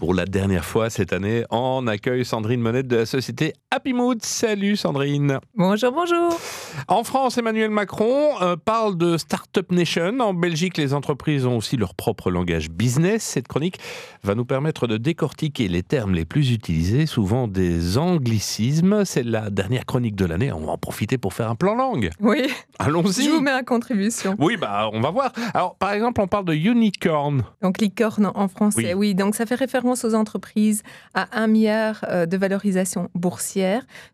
Pour la dernière fois cette année, on accueille Sandrine Monette de la société Happy Mood. Salut Sandrine. Bonjour, bonjour. En France, Emmanuel Macron euh, parle de Startup Nation. En Belgique, les entreprises ont aussi leur propre langage business. Cette chronique va nous permettre de décortiquer les termes les plus utilisés, souvent des anglicismes. C'est la dernière chronique de l'année. On va en profiter pour faire un plan langue. Oui. Allons-y. Je vous mets à contribution. Oui, bah, on va voir. Alors, par exemple, on parle de unicorn. Donc, licorne en français, oui. Donc, ça fait référence aux entreprises à un milliard euh, de valorisation boursière.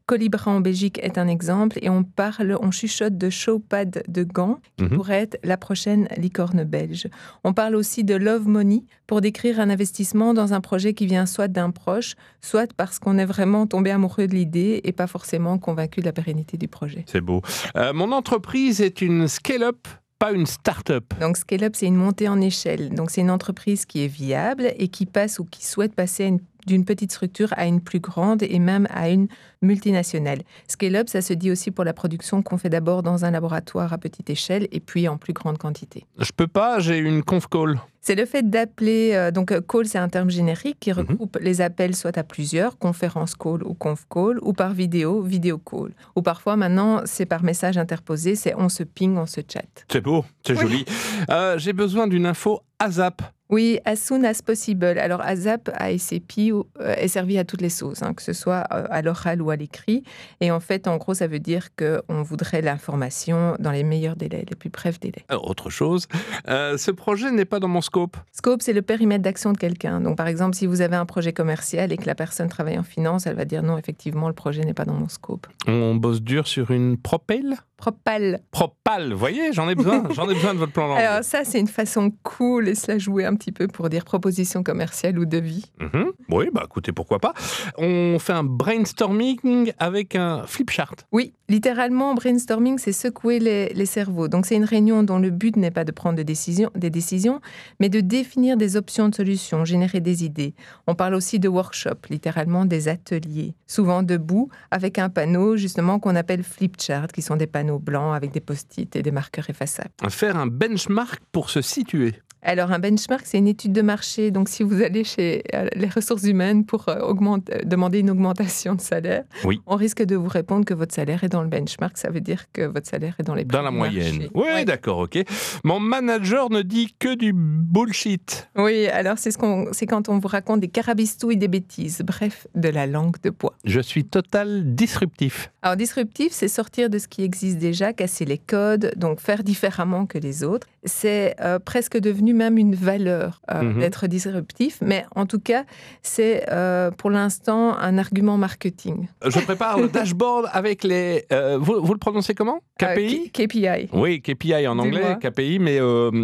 Colibra en Belgique est un exemple et on parle, on chuchote de Showpad de Gand qui Mhm. pourrait être la prochaine licorne belge. On parle aussi de Love Money pour décrire un investissement dans un projet qui vient soit d'un proche, soit parce qu'on est vraiment tombé amoureux de l'idée et pas forcément convaincu de la pérennité du projet. C'est beau. Euh, mon entreprise est une scale-up, pas une start-up. Donc, scale-up, c'est une montée en échelle. Donc, c'est une entreprise qui est viable et qui passe ou qui souhaite passer à une- d'une petite structure à une plus grande et même à une multinationale. Scale-up, ça se dit aussi pour la production qu'on fait d'abord dans un laboratoire à petite échelle et puis en plus grande quantité. Je peux pas, j'ai une conf call. C'est le fait d'appeler, euh, donc euh, call c'est un terme générique qui regroupe les appels soit à plusieurs, conférence call ou conf call, ou par vidéo, vidéo call. Ou parfois maintenant c'est par message interposé, c'est on se ping, on se chat. C'est beau, c'est Oui. joli. Euh, j'ai besoin d'une info ASAP. Oui, as soon as possible. Alors, ASAP, ASAP ou, euh, est servi à toutes les sauces, hein, que ce soit euh, à l'oral ou à l'écrit. Et en fait, en gros, ça veut dire qu'on voudrait l'information dans les meilleurs délais, les plus brefs délais. Alors, autre chose, euh, ce projet n'est pas dans mon scope. Scope, c'est le périmètre d'action de quelqu'un. Donc, par exemple, si vous avez un projet commercial et que la personne travaille en finance, elle va dire non, effectivement, le projet n'est pas dans mon scope. On bosse dur sur une propel Propal. Propal, voyez, j'en ai besoin, j'en ai besoin de votre plan langue. Alors, ça, c'est une façon cool et se la jouer un petit peu pour dire proposition commerciale ou devis. Mhm. Oui, bah écoutez, pourquoi pas. On fait un brainstorming avec un flip chart. Oui, littéralement, brainstorming, c'est secouer les, les cerveaux. Donc, c'est une réunion dont le but n'est pas de prendre de décision- des décisions, mais de définir des options de solutions, générer des idées. On parle aussi de workshop, littéralement des ateliers, souvent debout, avec un panneau justement qu'on appelle flip chart, qui sont des panneaux avec des post-it et des marqueurs effaçables. Faire un benchmark pour se situer. Alors, un benchmark, c'est une étude de marché. Donc, si vous allez chez euh, les ressources humaines pour euh, euh, demander une augmentation de salaire, Oui. on risque de vous répondre que votre salaire est dans le benchmark. Ça veut dire que votre salaire est dans les Dans la moyenne. Oui, Ouais. d'accord, ok. Mon manager ne dit que du bullshit. Oui, alors c'est ce qu'on, c'est quand on vous raconte des carabistouilles, des bêtises, bref, de la langue de bois. Je suis total disruptif. Alors, disruptif, c'est sortir de ce qui existe déjà, casser les codes, donc faire différemment que les autres. C'est euh, presque devenu même une valeur euh, Mhm. d'être disruptif, mais en tout cas, c'est euh, pour l'instant un argument marketing. Je prépare le dashboard avec les... euh, vous, vous le prononcez comment? KPI KPI. Oui, KPI en anglais. KPI, mais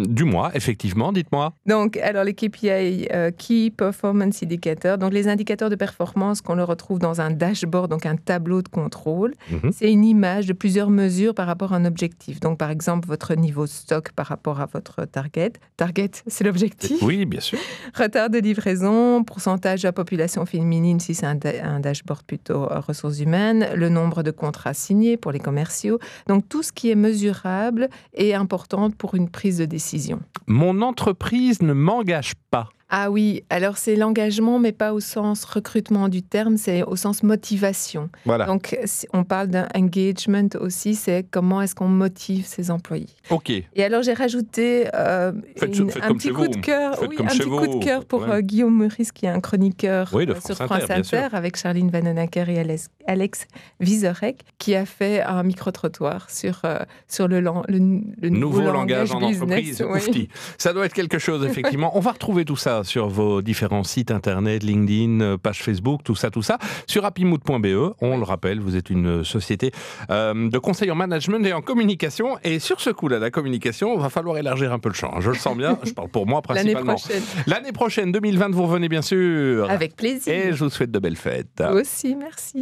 du mois, effectivement, dites-moi. Donc, alors les KPI, Key Performance Indicators, donc les indicateurs de performance qu'on le retrouve dans un dashboard, donc un tableau de contrôle. Mhm. C'est une image de plusieurs mesures par rapport à un objectif. Donc, par exemple, votre niveau stock par rapport à votre target. Target, c'est l'objectif. Oui, bien sûr. Retard de livraison, pourcentage de la population féminine si c'est un, un dashboard plutôt euh, ressources humaines, le nombre de contrats signés pour les commerciaux. Donc, tout ce qui est mesurable est important pour une prise de décision. Mon entreprise ne m'engage pas. Ah oui, alors c'est l'engagement, mais pas au sens recrutement du terme, c'est au sens motivation. Voilà. Donc, on parle d'un engagement aussi, c'est comment est-ce qu'on motive ses employés. Ok. Et alors, j'ai rajouté euh, Faites- une- faites un petit coup vous. de cœur, oui, un petit coup de cœur pour Ouais. euh, Guillaume Meurice, qui est un chroniqueur Oui, de euh, France sur France. Inter, avec Charline Vanhoenacker et Alex, Alex Vizorek, qui a fait un micro-trottoir sur, euh, sur le, lan- le, le nouveau, Nouveau langage en business, entreprise, oui. Ça doit être quelque chose, effectivement. On va retrouver tout ça sur vos différents sites internet, LinkedIn, euh, page Facebook, tout ça, tout ça. Sur happymood.be, on le rappelle, vous êtes une société euh, de conseil en management et en communication. Et sur ce coup-là, la communication, va falloir élargir un peu le champ. Je le sens bien, je parle pour moi L'année principalement. prochaine. L'année prochaine, 2020, vous revenez bien sûr. Avec plaisir. Et je vous souhaite de belles fêtes. Vous aussi, merci.